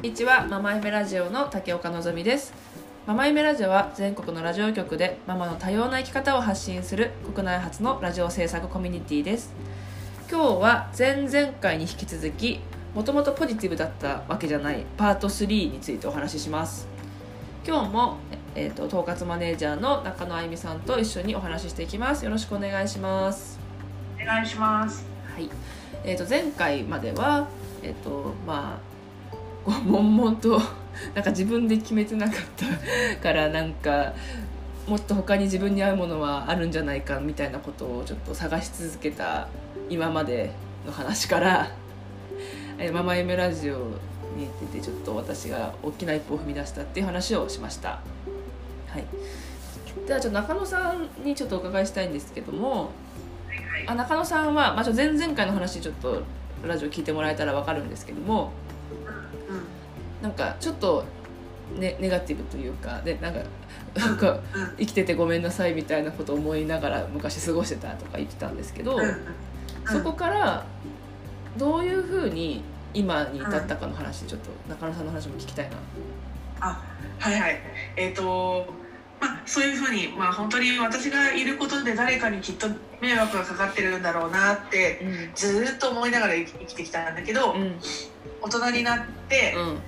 こんにちは。ママイメラジオの竹岡のぞみです。ママイメラジオは全国のラジオ局でママの多様な生き方を発信する国内初のラジオ制作コミュニティです。今日は前々回に引き続きもともとポジティブだったわけじゃないパート3についてお話しします。今日も、えーと、統括マネージャーの中野あゆみさんと一緒にお話ししていきます。よろしくお願いします。お願いします。はい。えー、と前回まではえっ、ー、とまあこう悶々となんか自分で決めてなかったからなんかもっと他に自分に合うものはあるんじゃないかみたいなことをちょっと探し続けた今までの話から「ママ夢ラジオ」に出てちょっと私が大きな一歩を踏み出したっていう話をしました。はい、ではちょっと中野さんにちょっとお伺いしたいんですけども、あ中野さんは、まあ、前々回の話ちょっとラジオ聞いてもらえたら分かるんですけどもなんかちょっとネネガティブというかでなんかなんか生きててごめんなさいみたいなことを思いながら昔過ごしてたとか言ってたんですけど、そこからどういうふうに今に至ったかの話ちょっと中野さんの話も聞きたいな。あはいはい。えっ、ー、とまあそういうふうにまあ本当に私がいることで誰かにきっと迷惑がかかってるんだろうなって、ずっと思いながら生きてきたんだけど、うん、大人になって、うん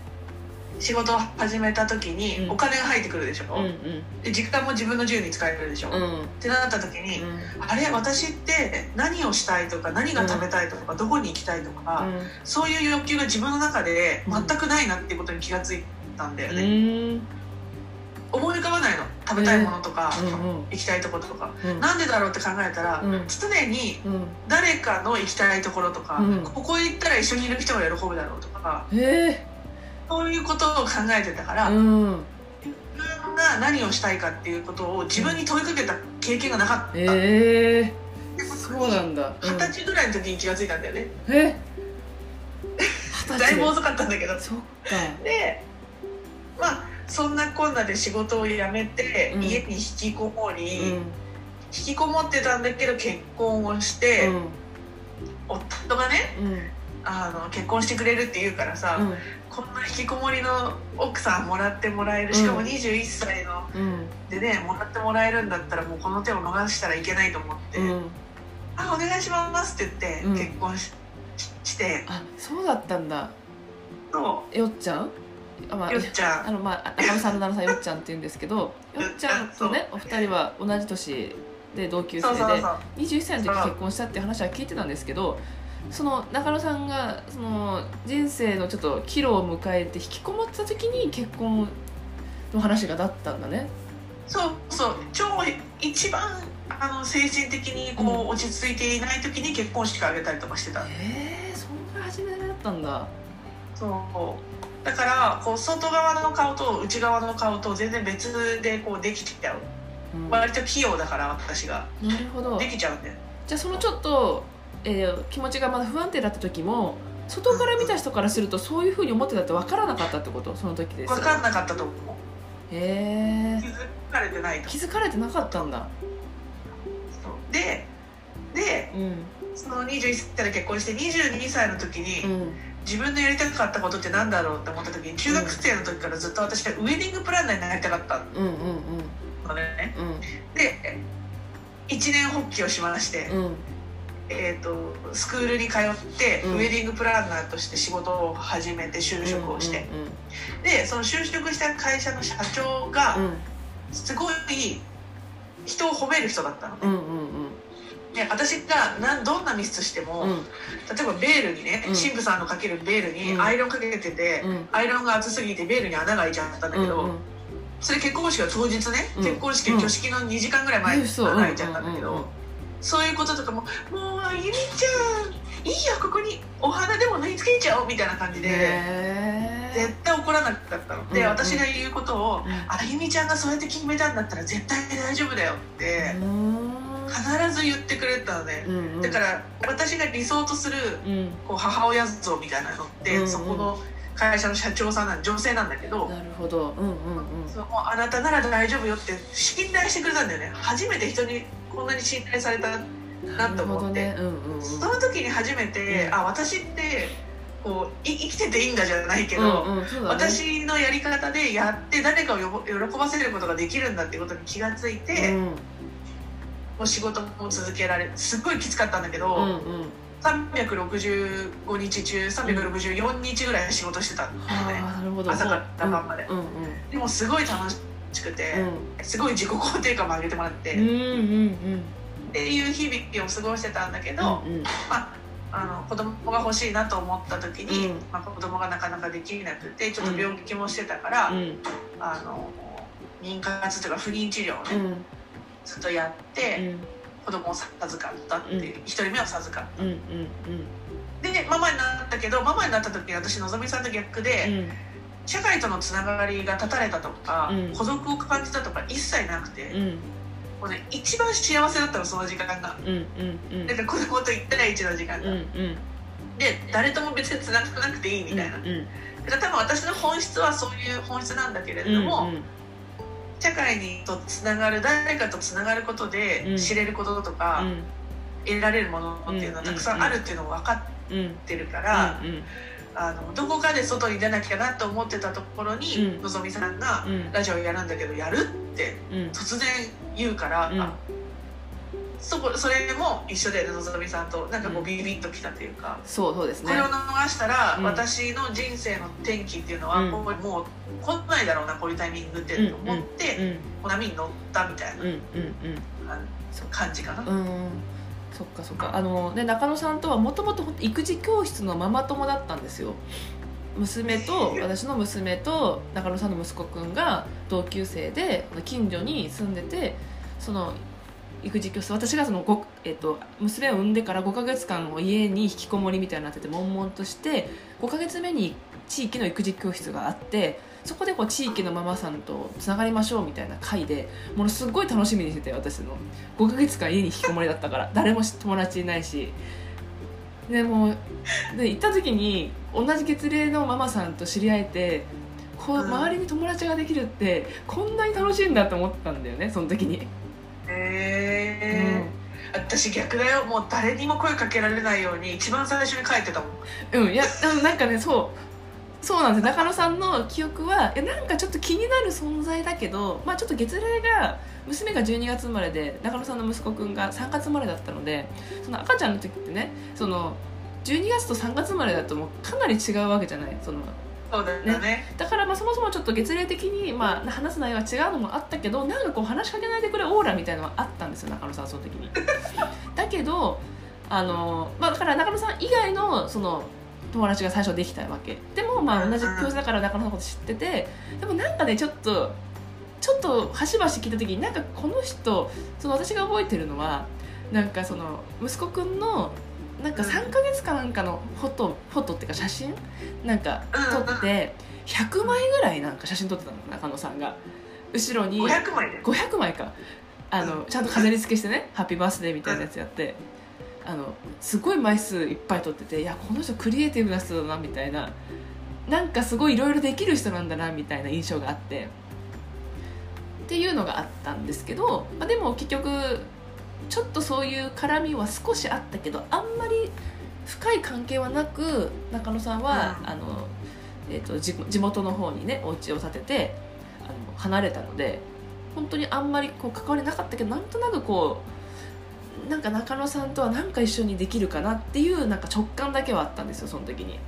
仕事を始めた時にお金が入ってくるでしょ、うんうん、で時間も自分の自由に使えるでしょ、うん、ってなった時に、うん、あれ私って何をしたいとか何が食べたいとか、どこに行きたいとか、そういう欲求が自分の中で全くないなっていうことに気が付いたんだよね。思い浮かばないの。食べたいものとか、行きたいところとか、うん、なんでだろうって考えたら、常に誰かの行きたいところとか、ここ行ったら一緒にいる人が喜ぶだろうとか、そういうことを考えてたから、うん、自分が何をしたいかっていうことを自分に問いかけた経験がなかった。えー、そうなんだ。二十、歳ぐらいの時に気が付いたんだよね。え？だいぶ遅かったんだけど。そっか。でまあそんなこんなで仕事を辞めて、家に引きこもり、うん、引きこもってたんだけど結婚をして、うん、夫がね、あの結婚してくれるって言うからさ、こんな引きこもりの奥さんもらってもらえるしかも21歳の、でねもらってもらえるんだったらもうこの手を逃したらいけないと思って「あお願いします」って言って結婚し,、して。あそうだったんだ。そう。よっちゃん？あまあ、よっちゃん。あの、まあ、中野さんの旦那さんよっちゃんって言うんですけど よっちゃんとねお二人は同じ年で同級生で21歳の時結婚したっていう話は聞いてたんですけどその中野さんがその人生のちょっと岐路を迎えて引きこもった時に結婚の話がだったんだね。そうそう。超一番あの精神的にこう、落ち着いていない時に結婚式あげたりとかしてた。へえー、そんな始めだったんだ。そう。だからこう外側の顔と内側の顔と全然別でこうできちゃう、うん、割と器用だから私が。なるほど。できちゃうんでじゃあそのちょっとえー、気持ちがまだ不安定だった時も外から見た人からするとそういうふうに思ってたって分からなかったってこと？その時です。分かんなかったと思う。へえ気づかれてない気づかれてなかったんだ。でで、うん、その21歳で結婚して22歳の時に、うん、自分のやりたかったことってなんだろうって思った時に中学生の時からずっと私はウェディングプランナーになりたかったのね、うんうんうん、で一年発起をしまして、うんえーと、スクールに通って、ウェディングプランナーとして仕事を始めて就職をして、でその就職した会社の社長が、すごい人を褒める人だったのね。うんうんうん。で私がなんどんなミスしても、うん、例えばベールにね、うん、神父さんのかけるベールにアイロンかけてて、うん、アイロンが厚すぎてベールに穴が開いちゃったんだけど、うんうん、それ結婚式は当日ね、結婚式挙式の2時間ぐらい前に穴が開いちゃったんだけど。そういうこととかも「もうあゆみちゃんいいよここにお花でも縫い付けちゃおう」みたいな感じで絶対怒らなかったの。で、うんうん、私が言うことを、うん、あゆみちゃんがそうやって決めたんだったら絶対大丈夫だよって必ず言ってくれたので、うんうん、だから私が理想とする、こう母親像みたいなのって、うんうん、そこの会社の社長さんなん女性なんだけどなるほど、うんうんうん、そのあなたなら大丈夫よって信頼してくれたんだよね。初めて人にこんなに信頼されたなと思って、ね。うんうんうん、その時に初めて、うん、あ私ってこうい生きてていいんだじゃないけど、うんうんね。私のやり方でやって誰かを喜ばせることができるんだってことに気がついて、うん。もう仕事も続けられるすっごいきつかったんだけど、うんうん365日中364日ぐらい仕事してたん。だよね、朝から晩まで。うんうんでもすごい楽しくて、すごい自己肯定感も上げてもらって、うんうんっうんていう日々を過ごしてたんだけど、うんうん。まああの子供が欲しいなと思った時に、うん。まあ、子供がなかなかできなくてちょっと病気もしてたから、うん。あの妊活というか不妊治療をね、うん。ずっとやって、子供を授かったっていう、一人目を授かっうんうんたでママになったけどママになった時に私のぞみさんと逆で、うん。社会とのつながりが断たれたとか、うん。孤独を感じたとか一切なくて、うん。もうね、一番幸せだったのその時間が。うんうんうん。だから子供と1対1の時間が、うんうん。で誰とも別につながなくていいみたいな、うんだから多分私の本質はそういう本質なんだけれども、うん社会にとつながる誰かとつながることうん。で知れることとか、得られるものっていうのはたくさんあるっていうのを分かっうん。うん。てるから、うん。あのどこかで外に出なきゃなと思ってたところに、うん。のぞみさんがうん。ラジオやるんだけどやるってうん。突然言うから、うん。あそこそれも一緒でのぞみさんとなんかこううん。ビビッときたというか、そうそうですね。これを逃したら、うん。私の人生の転機っていうのは、うん。こうもう来ないだろうなこういうタイミングって思って、うんこう波に乗ったみたいなうんうんうんそう感じかな。うん。そっかそっか。あので中野さんとはもともと育児教室のママ友だったんですよ。娘と 私の娘と中野さんの息子くんが同級生で近所に住んでてその育児教室。私がそのご、えっと娘を産んでから5ヶ月間を家に引きこもりみたいになってて悶々として5ヶ月目に地域の育児教室があってそこでこう地域のママさんとつながりましょうみたいな会でものすごい楽しみにしてて私の。5ヶ月間家に引きこもりだったから誰も友達いないし。でもうで行った時に同じ月齢のママさんと知り合えてこううん。周りに友達ができるってこんなに楽しいんだと思ったんだよねその時に。へえ、私逆だよ。もう誰にも声かけられないように一番最初に帰ってたもん。うん、いやでもなんかねそう。そうなんです。中野さんの記憶はいやなんかちょっと気になる存在だけど、まあ、ちょっと月齢が娘が12月生まれで中野さんの息子くんが3月生まれだったのでその赤ちゃんの時ってねその12月と3月生まれだともうかなり違うわけじゃない？そのそうだよね。だからまあそもそもちょっと月齢的にまあ話す内容は違うのもあったけどなんかこう話しかけないでくれオーラみたいなのはあったんですよ中野さんその時に。だけどあの、まあ、だから中野さん以外のその友達が最初できたわけ。でもまあ同じ教室だから中野さんのこと知っててでもなんかねちょっとちょっと端々聞いた時になんかこの人その私が覚えてるのはなんかその息子くんのなんか3ヶ月かなんかのフォトフォトっていうか写真？なんか撮って100枚ぐらいなんか写真撮ってたの中野さんが。後ろに500枚で。500枚か。あのちゃんと飾り付けしてね「ハッピーバースデー」みたいなやつやって。あのすごい枚数いっぱい撮ってていやこの人クリエイティブな人だなみたいな。なんかすごいいろいろできる人なんだなみたいな印象があって。っていうのがあったんですけど、まあ、でも結局ちょっとそういう絡みは少しあったけどあんまり深い関係はなく中野さんは、うん。あのえー、と地地元の方にねお家を建ててあの離れたので本当にあんまりこう関わりなかったけどなんとなくこうなんか中野さんとは何か一緒にできるかなっていうなんか直感だけはあったんですよその時に。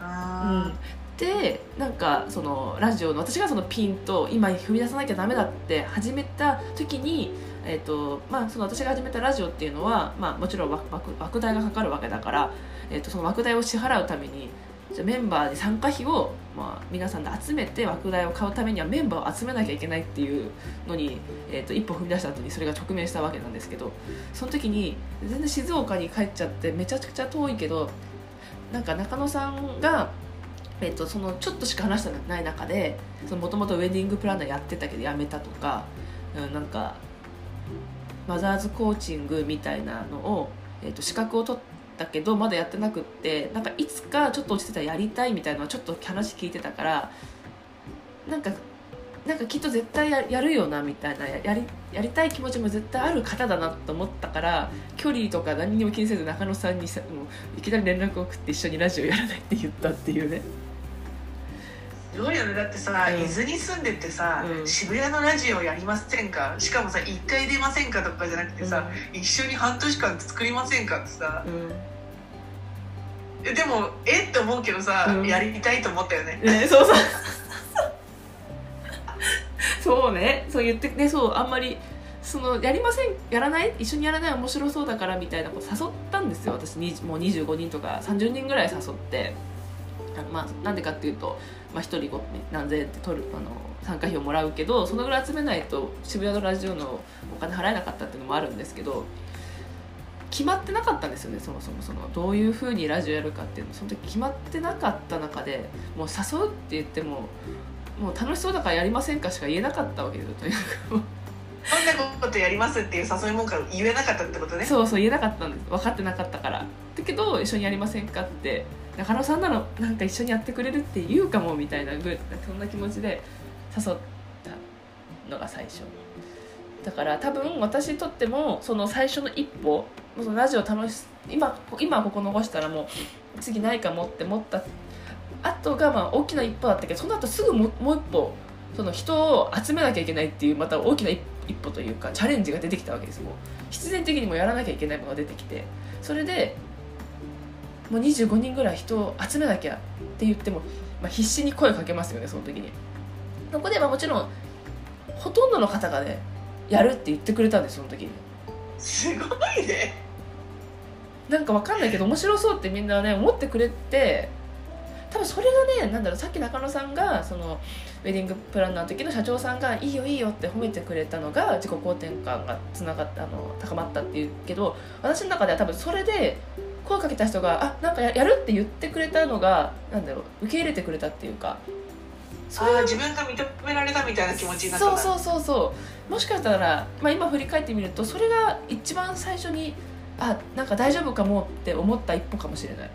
あでなんかそのラジオの私がそのピンと今踏み出さなきゃダメだって始めた時に、えーとまあ、その私が始めたラジオっていうのは、まあ、もちろん枠代がかかるわけだから、えー、とその枠代を支払うためにじゃメンバーで参加費を、まあ、皆さんで集めて枠代を買うためにはメンバーを集めなきゃいけないっていうのに、えー、と一歩踏み出した後にそれが直面したわけなんですけどその時に全然静岡に帰っちゃってめちゃくちゃ遠いけどなんか中野さんが、えっとそのちょっとしか話してない中でもともとウェディングプランナーやってたけど辞めたとか、うん、なんかマザーズコーチングみたいなのを、えっと資格を取ったけどまだやってなくってなんかいつかちょっと落ちてたらやりたいみたいなのはちょっと話聞いてたからなんかなんかきっと絶対ややるよなみたいなやりやりたい気持ちも絶対ある方だなと思ったから距離とか何にも気にせず中野さんにさもういきなり連絡を送って一緒にラジオやらないって言ったっていうね。すごいよねだってさ、うん、伊豆に住んでてさ、うん、渋谷のラジオやりませんか？しかもさ1回出ませんかとかじゃなくてさ、うん、一緒に半年間作りませんかってさ、でもえって思うけどさ、やりたいと思ったよね、ね、そうそうそうね。そう言ってねそうあんまりそのやりませんやらない？一緒にやらない？面白そうだからみたいなこと誘ったんですよ私。にもう25人とか30人ぐらい誘ってまあなんでかっていうと、まあ、1人何千円って取るあの参加費をもらうけどそのぐらい集めないと渋谷のラジオのお金払えなかったっていうのもあるんですけど決まってなかったんですよねそもそもそのどういうふうにラジオやるかっていうの。その時決まってなかった中でもう誘うって言ってももう楽しそうだからやりませんかしか言えなかったわけですよとにかく。そんなことやりますっていう誘い文句言えなかったってことね。そうそう言えなかったんです。分かってなかったから。だけど一緒にやりませんかって中野さんなのなんか一緒にやってくれるって言うかもみたいなぐそんな気持ちで誘ったのが最初。だから多分私にとってもその最初の一歩そのラジオ楽し今今ここ残したらもう次ないかもって思った。後がまあ大きな一歩だったけどその後すぐももう一歩その人を集めなきゃいけないっていうまた大きな一歩というかチャレンジが出てきたわけです。もう必然的にもやらなきゃいけないものが出てきて。それでもう25人ぐらい人を集めなきゃって言っても、まあ、必死に声かけますよねその時に。そこでまあもちろんほとんどの方がねやるって言ってくれたんですその時に。すごいね。なんかわかんないけど面白そうってみんなね思ってくれて多分それがねなんだろうさっき中野さんがそのウェディングプランナーの時の社長さんが「いいよいいよ」って褒めてくれたのが自己肯定感がつながったあの高まったっていうけど私の中では多分それで声かけた人が「あなんかやる」って言ってくれたのがなんだろう受け入れてくれたっていうか。それは自分が認められたみたいな気持ちになったそうそうそうそう。もしかしたら、まあ、今振り返ってみるとそれが一番最初にあなんか大丈夫かもって思った一歩かもしれない。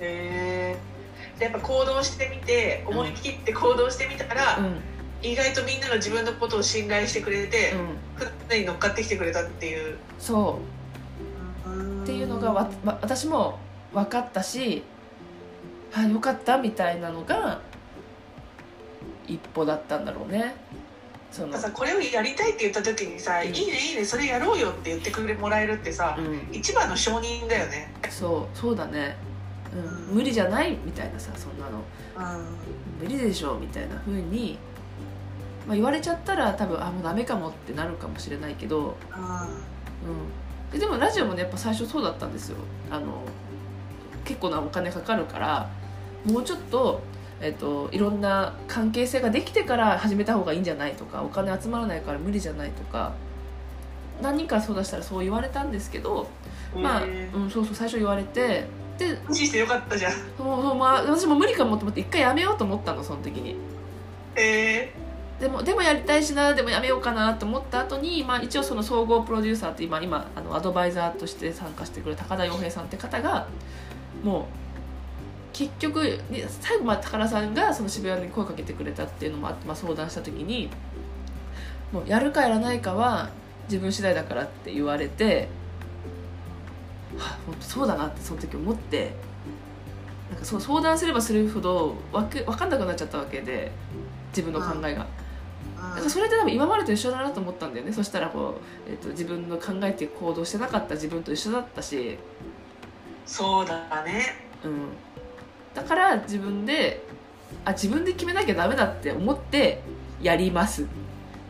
へえやっぱ行動してみて思い切って行動してみたら、うん、意外とみんなが自分のことを信頼してくれて、うん、船に乗っかってきてくれたっていう。そう。ってがわ私も分かったしあよかったみたいなのが一歩だったんだろうね。その。さこれをやりたいって言った時にさ「うん、いいねいいねそれやろうよ」って言ってくれもらえるってさ、うん、一番の承認だよね。そうそうだね。うん、無理じゃないみたいなさそんなの、うん、無理でしょみたいなふうに、まあ、言われちゃったら多分あもうダメかもってなるかもしれないけど、うん、ででもラジオもねやっぱ最初そうだったんですよ。あの結構なお金かかるからもうちょっとえっと、いろんな関係性ができてから始めた方がいいんじゃないとかお金集まらないから無理じゃないとか何人か相談したらそう言われたんですけど、まあ、うん、そうそう最初言われてで無視してよかったじゃん。そうそう、まあ、私も無理かもと思って一回やめようと思ったのその時に。えー、でもでもやりたいしなでもやめようかなと思った後に、まあ、一応その総合プロデューサーって今今あのアドバイザーとして参加してくる高田洋平さんって方がもう結局最後まで高田さんがその渋谷に声かけてくれたっていうのもあって、まあ、相談した時にもうやるかやらないかは自分次第だからって言われてはあ、本当そうだなってその時思ってなんかそう相談すればするほどわけ分かんなくなっちゃったわけで自分の考えが。なんかそれって多分今までと一緒だなと思ったんだよね。そしたらこう、えーと、自分の考えて行動してなかった自分と一緒だったし。そうだね。うん。だから自分であ自分で決めなきゃダメだって思ってやりますっ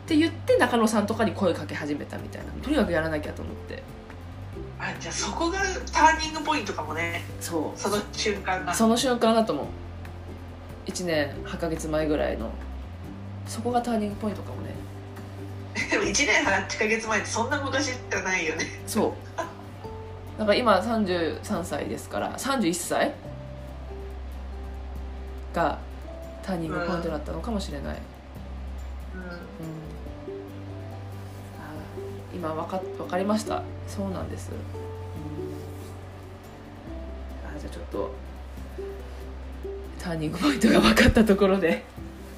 て言って中野さんとかに声かけ始めたみたいな。とにかくやらなきゃと思って。あじゃあそこがターニングポイントかもね。そう。その瞬間が。その瞬間だと思う。1年8か月前ぐらいのそこがターニングポイントかもね。でも1年8か月前ってそんな昔じゃないよね。そう。だから今33歳ですから31歳がターニングポイントだったのかもしれない、うん、うん、今分か分かりました。そうなんです、うん、あじゃあちょっとターニングポイントが分かったところで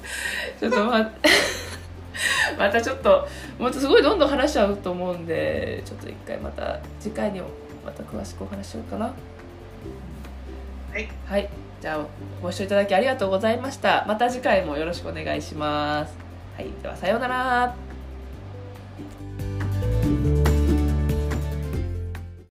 ちょっとままたちょっともっとすごいどんどん話しちゃうと思うんでちょっと一回また次回にもまた詳しくお話しようかな。はい、はい、じゃあご視聴いただきありがとうございました。また次回もよろしくお願いします。はい。ではさようなら